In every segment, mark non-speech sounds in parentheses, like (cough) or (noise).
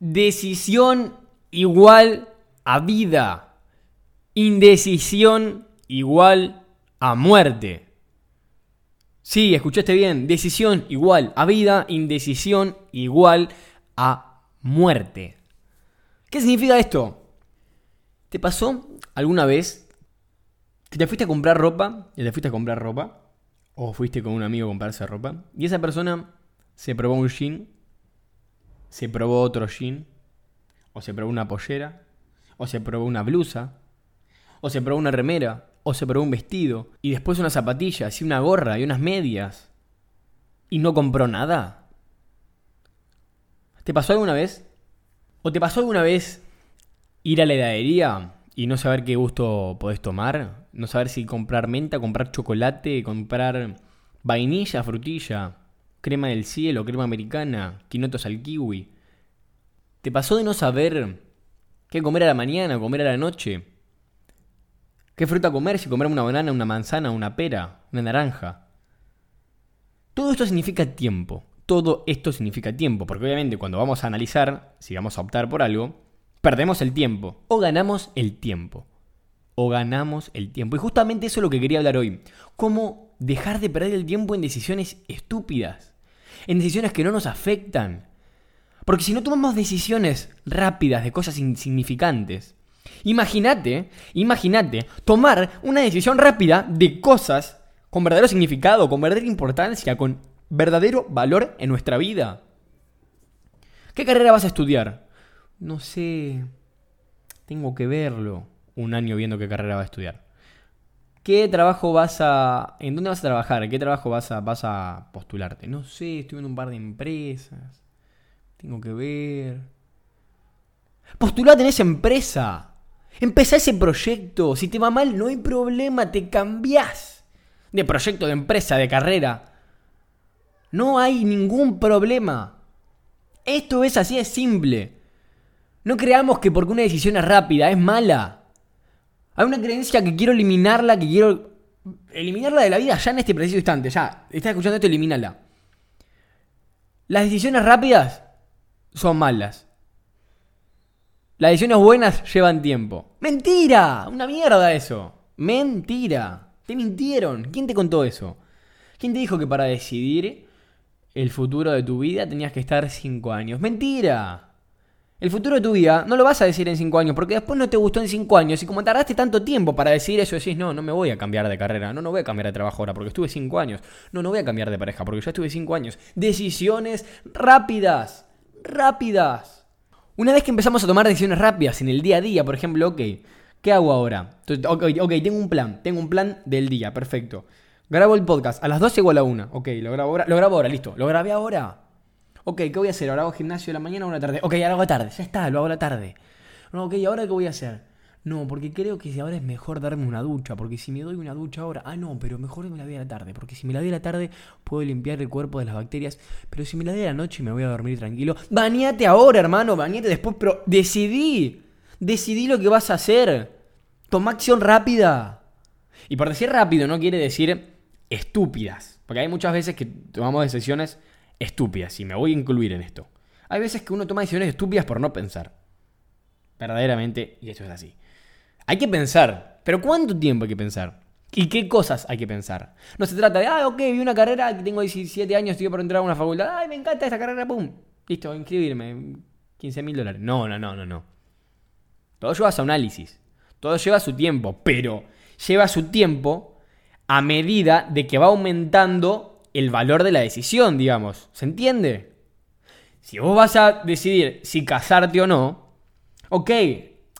Decisión igual a vida. Indecisión igual a muerte. Sí, escuchaste bien. Decisión igual a vida, indecisión igual a muerte. ¿Qué significa esto? ¿Te pasó alguna vez que te fuiste a comprar ropa? Te fuiste a comprar ropa. O fuiste con un amigo a comprarse ropa. Y esa persona se probó un jean. Se probó otro jean. O se probó una pollera. O se probó una blusa. O se probó una remera o se probó un vestido, y después unas zapatillas, y una gorra, y unas medias, y no compró nada? ¿Te pasó alguna vez? ¿O te pasó alguna vez ir a la heladería y no saber qué gusto podés tomar? No saber si comprar menta, comprar chocolate, comprar vainilla, frutilla, crema del cielo, crema americana, quinotos al kiwi. ¿Te pasó de no saber qué comer a la mañana, comer a la noche? ¿Qué fruta comer? Si comer una banana, una manzana, una pera, una naranja. Todo esto significa tiempo. Todo esto significa tiempo, porque obviamente cuando vamos a analizar, si vamos a optar por algo, perdemos el tiempo o ganamos el tiempo. O ganamos el tiempo. Y justamente eso es lo que quería hablar hoy. Cómo dejar de perder el tiempo en decisiones estúpidas. En decisiones que no nos afectan. Porque si no tomamos decisiones rápidas de cosas insignificantes, Imagínate, imagínate tomar una decisión rápida de cosas con verdadero significado, con verdadera importancia, con verdadero valor en nuestra vida. ¿Qué carrera vas a estudiar? No sé. Tengo que verlo. Un año viendo qué carrera vas a estudiar. ¿Qué trabajo vas a... ¿En dónde vas a trabajar? ¿Qué trabajo vas a, vas a postularte? No sé, estoy en un par de empresas. Tengo que ver. Postulate en esa empresa. Empezá ese proyecto. Si te va mal, no hay problema, te cambiás de proyecto, de empresa, de carrera. No hay ningún problema. Esto es así, es simple. No creamos que porque una decisión es rápida, es mala. Hay una creencia que quiero eliminarla, que quiero eliminarla de la vida ya en este preciso instante. Ya, estás escuchando esto, elimínala. Las decisiones rápidas son malas. Las decisiones buenas llevan tiempo. ¡Mentira! Una mierda eso. Mentira. Te mintieron. ¿Quién te contó eso? ¿Quién te dijo que para decidir el futuro de tu vida tenías que estar 5 años? ¡Mentira! El futuro de tu vida no lo vas a decir en 5 años porque después no te gustó en 5 años y como tardaste tanto tiempo para decir eso, decís, no, no me voy a cambiar de carrera, no, no voy a cambiar de trabajo ahora porque estuve 5 años, no, no voy a cambiar de pareja porque ya estuve 5 años. Decisiones rápidas, rápidas. Una vez que empezamos a tomar decisiones rápidas en el día a día, por ejemplo, ok, ¿qué hago ahora? ok, tengo un plan, tengo un plan del día, perfecto. Grabo el podcast a las 12 o a la 1. Ok, lo grabo ahora, lo grabo ahora, listo. Lo grabé ahora. Ok, ¿qué voy a hacer? ¿Ahora hago gimnasio de la mañana o a la tarde? Ok, ahora hago la tarde, ya está, lo hago a la tarde. No, ok, ¿ahora qué voy a hacer? No, porque creo que ahora es mejor darme una ducha, porque si me doy una ducha ahora, ah no, pero mejor me la doy a la tarde, porque si me la doy a la tarde puedo limpiar el cuerpo de las bacterias, pero si me la doy a la noche me voy a dormir tranquilo. Bañate ahora, hermano, bañate después, pero decidí, decidí lo que vas a hacer. Toma acción rápida. Y por decir rápido no quiere decir estúpidas, porque hay muchas veces que tomamos decisiones estúpidas y me voy a incluir en esto. Hay veces que uno toma decisiones estúpidas por no pensar. Verdaderamente, y eso es así. Hay que pensar, pero ¿cuánto tiempo hay que pensar? ¿Y qué cosas hay que pensar? No se trata de, ah, ok, vi una carrera, tengo 17 años, estoy por entrar a una facultad, ay, me encanta esta carrera, pum, listo, inscribirme, 15 mil dólares. No, no, no, no, no. Todo lleva su análisis, todo lleva su tiempo, pero lleva su tiempo a medida de que va aumentando el valor de la decisión, digamos. ¿Se entiende? Si vos vas a decidir si casarte o no, ok,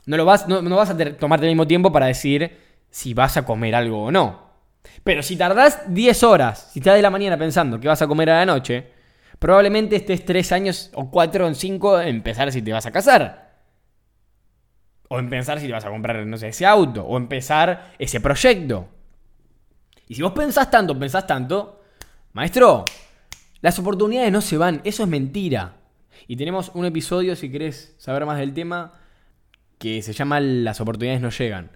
no, lo vas, no, vas a tomarte el mismo tiempo para decir si vas a comer algo o no. Pero si tardás 10 horas, si estás de la mañana pensando que vas a comer a la noche, probablemente estés 3 años o 4 o 5 en pensar si te vas a casar. O en pensar si te vas a comprar, no sé, ese auto. O empezar ese proyecto. Y si vos pensás tanto, pensás tanto, maestro, las oportunidades no se van. Eso es mentira. Y tenemos un episodio, si querés saber más del tema, que se llama Las oportunidades no llegan.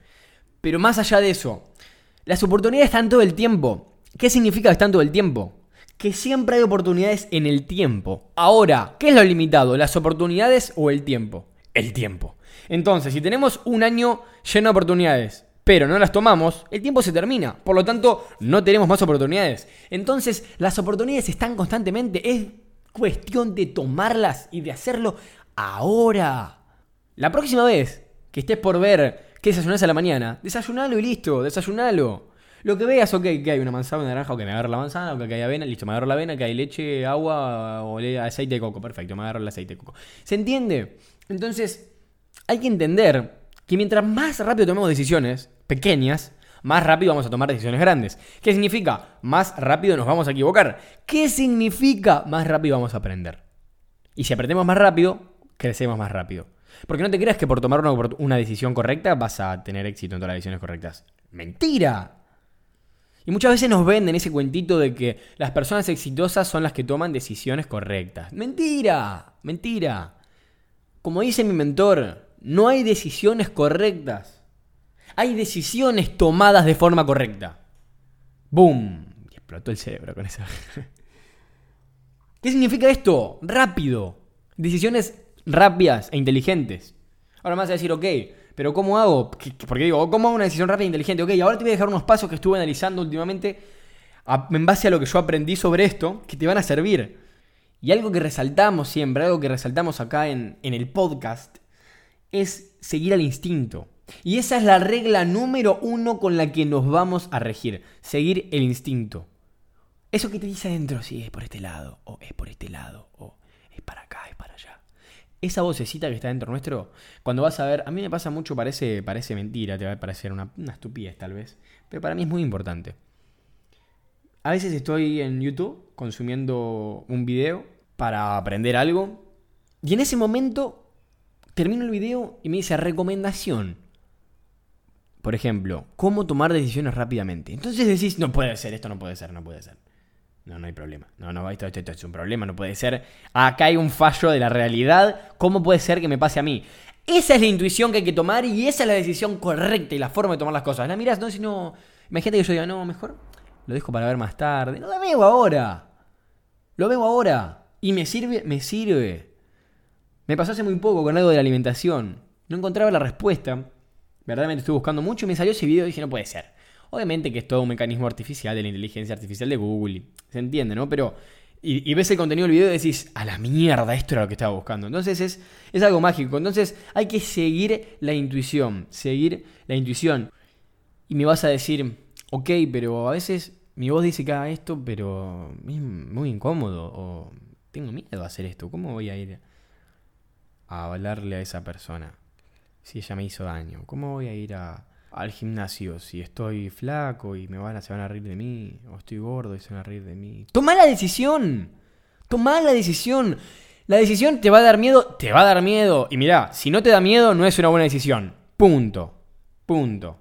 Pero más allá de eso, las oportunidades están todo el tiempo. ¿Qué significa que están todo el tiempo? que siempre hay oportunidades en el tiempo. Ahora, ¿qué es lo limitado? ¿Las oportunidades o el tiempo? El tiempo. Entonces, si tenemos un año lleno de oportunidades, pero no las tomamos, el tiempo se termina. Por lo tanto, no tenemos más oportunidades. Entonces, las oportunidades están constantemente. Es cuestión de tomarlas y de hacerlo ahora. La próxima vez que estés por ver qué desayunas a la mañana, desayunalo y listo, desayunalo. Lo que veas, ok, que hay una manzana, una naranja, ok, me agarro la manzana, ok, que hay avena, listo, me agarro la avena, que hay leche, agua o aceite de coco, perfecto, me agarro el aceite de coco. ¿Se entiende? Entonces, hay que entender que mientras más rápido tomemos decisiones pequeñas, más rápido vamos a tomar decisiones grandes. ¿Qué significa? Más rápido nos vamos a equivocar. ¿Qué significa? Más rápido vamos a aprender. Y si aprendemos más rápido, crecemos más rápido. Porque no te creas que por tomar una, una decisión correcta vas a tener éxito en todas las decisiones correctas. Mentira. Y muchas veces nos venden ese cuentito de que las personas exitosas son las que toman decisiones correctas. Mentira, mentira. Como dice mi mentor, no hay decisiones correctas. Hay decisiones tomadas de forma correcta. ¡Boom! Y explotó el cerebro con eso. (laughs) ¿Qué significa esto? Rápido. Decisiones rápidas e inteligentes. Ahora me vas a decir, ok, pero ¿cómo hago? Porque digo, ¿cómo hago una decisión rápida e inteligente? Ok, ahora te voy a dejar unos pasos que estuve analizando últimamente en base a lo que yo aprendí sobre esto, que te van a servir. Y algo que resaltamos siempre, algo que resaltamos acá en, en el podcast, es seguir al instinto. Y esa es la regla número uno con la que nos vamos a regir, seguir el instinto. Eso que te dice adentro, si es por este lado, o es por este lado, o es para acá, es para allá esa vocecita que está dentro nuestro, cuando vas a ver, a mí me pasa mucho, parece, parece mentira, te va a parecer una, una estupidez tal vez, pero para mí es muy importante. A veces estoy en YouTube consumiendo un video para aprender algo y en ese momento termino el video y me dice recomendación. Por ejemplo, cómo tomar decisiones rápidamente. Entonces decís, no puede ser, esto no puede ser, no puede ser. No, no hay problema. No, no, esto, esto, es un problema, no puede ser. Acá hay un fallo de la realidad. ¿Cómo puede ser que me pase a mí? Esa es la intuición que hay que tomar y esa es la decisión correcta y la forma de tomar las cosas. La miras, no, si no. Imagínate que yo diga, no, mejor lo dejo para ver más tarde. No lo veo ahora. Lo veo ahora. Y me sirve, me sirve. Me pasó hace muy poco con algo de la alimentación. No encontraba la respuesta. Verdaderamente estuve buscando mucho y me salió ese video y dije, no puede ser. Obviamente que es todo un mecanismo artificial de la inteligencia artificial de Google, se entiende, ¿no? Pero, y, ves el contenido del video y decís, a la mierda, esto era lo que estaba buscando. Entonces es, es algo mágico. Entonces hay que seguir la intuición, seguir la intuición. Y me vas a decir, ok, pero a veces mi voz dice que haga esto, pero es muy incómodo o tengo miedo a hacer esto. ¿Cómo voy a ir a hablarle a esa persona si ella me hizo daño? ¿Cómo voy a ir a al gimnasio si estoy flaco y me van a, se van a reír de mí, o estoy gordo y se van a reír de mí. Toma la decisión. Toma la decisión. La decisión te va a dar miedo, te va a dar miedo. Y mira, si no te da miedo, no es una buena decisión. Punto. Punto.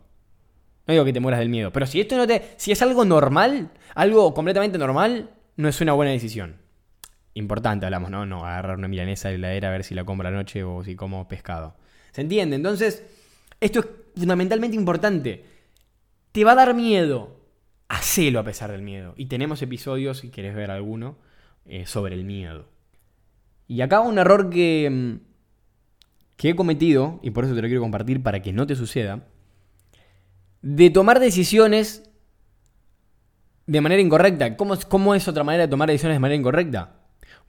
No digo que te mueras del miedo, pero si esto no te. Si es algo normal, algo completamente normal, no es una buena decisión. Importante, hablamos, ¿no? No agarrar una milanesa de la heladera a ver si la compro anoche o si como pescado. ¿Se entiende? Entonces, esto es fundamentalmente importante. Te va a dar miedo. Hacelo a pesar del miedo. Y tenemos episodios, si quieres ver alguno, eh, sobre el miedo. Y acá un error que, mm, que he cometido, y por eso te lo quiero compartir para que no te suceda, de tomar decisiones de manera incorrecta. ¿Cómo, ¿Cómo es otra manera de tomar decisiones de manera incorrecta?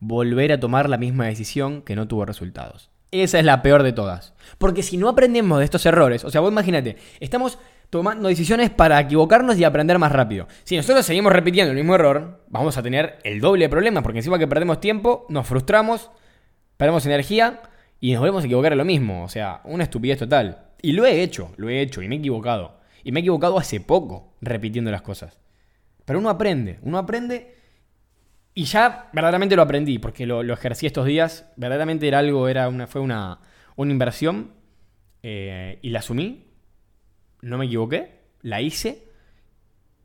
Volver a tomar la misma decisión que no tuvo resultados. Esa es la peor de todas. Porque si no aprendemos de estos errores, o sea, vos imagínate, estamos tomando decisiones para equivocarnos y aprender más rápido. Si nosotros seguimos repitiendo el mismo error, vamos a tener el doble de problemas, porque encima que perdemos tiempo, nos frustramos, perdemos energía y nos volvemos a equivocar en lo mismo. O sea, una estupidez total. Y lo he hecho, lo he hecho y me he equivocado. Y me he equivocado hace poco repitiendo las cosas. Pero uno aprende, uno aprende y ya verdaderamente lo aprendí, porque lo, ejercí estos días. Verdaderamente era algo, era una, fue una, una inversión. Eh, y la asumí. No me equivoqué. La hice.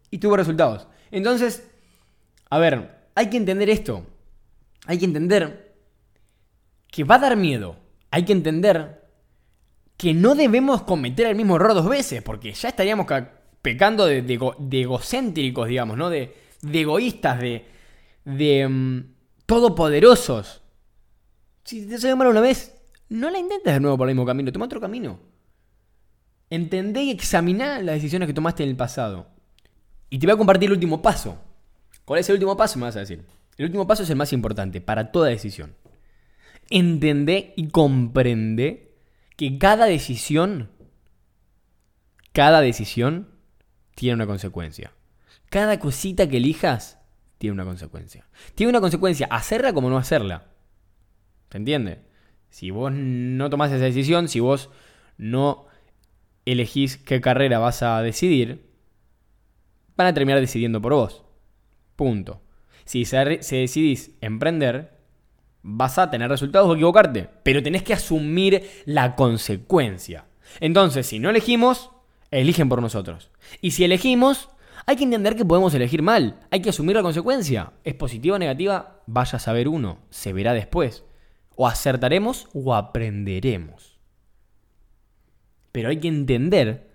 Y tuvo resultados. Entonces, a ver, hay que entender esto. Hay que entender que va a dar miedo. Hay que entender que no debemos cometer el mismo error dos veces, porque ya estaríamos pecando de, egocéntricos, digamos, ¿no? De, de egoístas, de, de mm, todopoderosos. Si te salió mal una vez, no la intentes de nuevo por el mismo camino, toma otro camino. Entendé y examiná las decisiones que tomaste en el pasado. Y te voy a compartir el último paso. ¿Cuál es el último paso? Me vas a decir. El último paso es el más importante para toda decisión. Entendé y comprende que cada decisión, cada decisión tiene una consecuencia. Cada cosita que elijas tiene una consecuencia. Tiene una consecuencia hacerla como no hacerla. ¿Se entiende? Si vos no tomás esa decisión, si vos no elegís qué carrera vas a decidir, van a terminar decidiendo por vos. Punto. Si se, decidís emprender, vas a tener resultados o equivocarte, pero tenés que asumir la consecuencia. Entonces, si no elegimos, eligen por nosotros. Y si elegimos, hay que entender que podemos elegir mal, hay que asumir la consecuencia. ¿Es positiva o negativa? Vaya a saber uno, se verá después. O acertaremos o aprenderemos. Pero hay que entender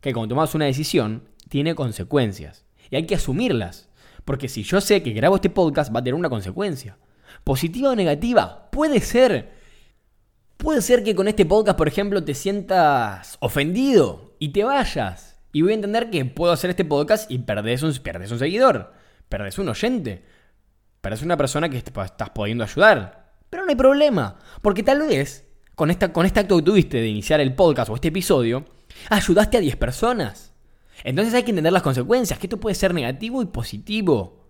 que cuando tomas una decisión, tiene consecuencias. Y hay que asumirlas. Porque si yo sé que grabo este podcast, va a tener una consecuencia. Positiva o negativa, puede ser. Puede ser que con este podcast, por ejemplo, te sientas ofendido y te vayas. Y voy a entender que puedo hacer este podcast y perdés un, un seguidor, perdés un oyente, perdés una persona que estás pudiendo ayudar. Pero no hay problema, porque tal vez con, esta, con este acto que tuviste de iniciar el podcast o este episodio, ayudaste a 10 personas. Entonces hay que entender las consecuencias, que esto puede ser negativo y positivo.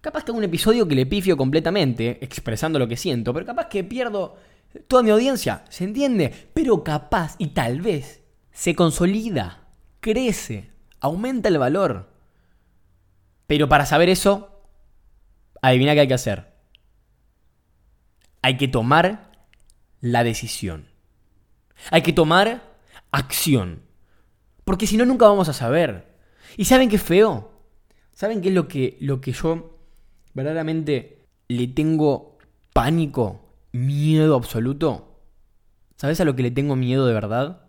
Capaz que hago un episodio que le pifio completamente, expresando lo que siento, pero capaz que pierdo toda mi audiencia, ¿se entiende? Pero capaz y tal vez se consolida, crece, aumenta el valor. Pero para saber eso, adivina qué hay que hacer. Hay que tomar la decisión. Hay que tomar acción. Porque si no, nunca vamos a saber. ¿Y saben qué feo? ¿Saben qué es lo que, lo que yo verdaderamente le tengo pánico, miedo absoluto? ¿Sabes a lo que le tengo miedo de verdad?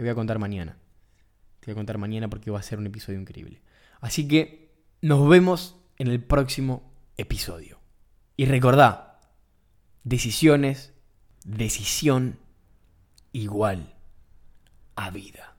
Te voy a contar mañana. Te voy a contar mañana porque va a ser un episodio increíble. Así que nos vemos en el próximo episodio. Y recordá, decisiones, decisión igual a vida.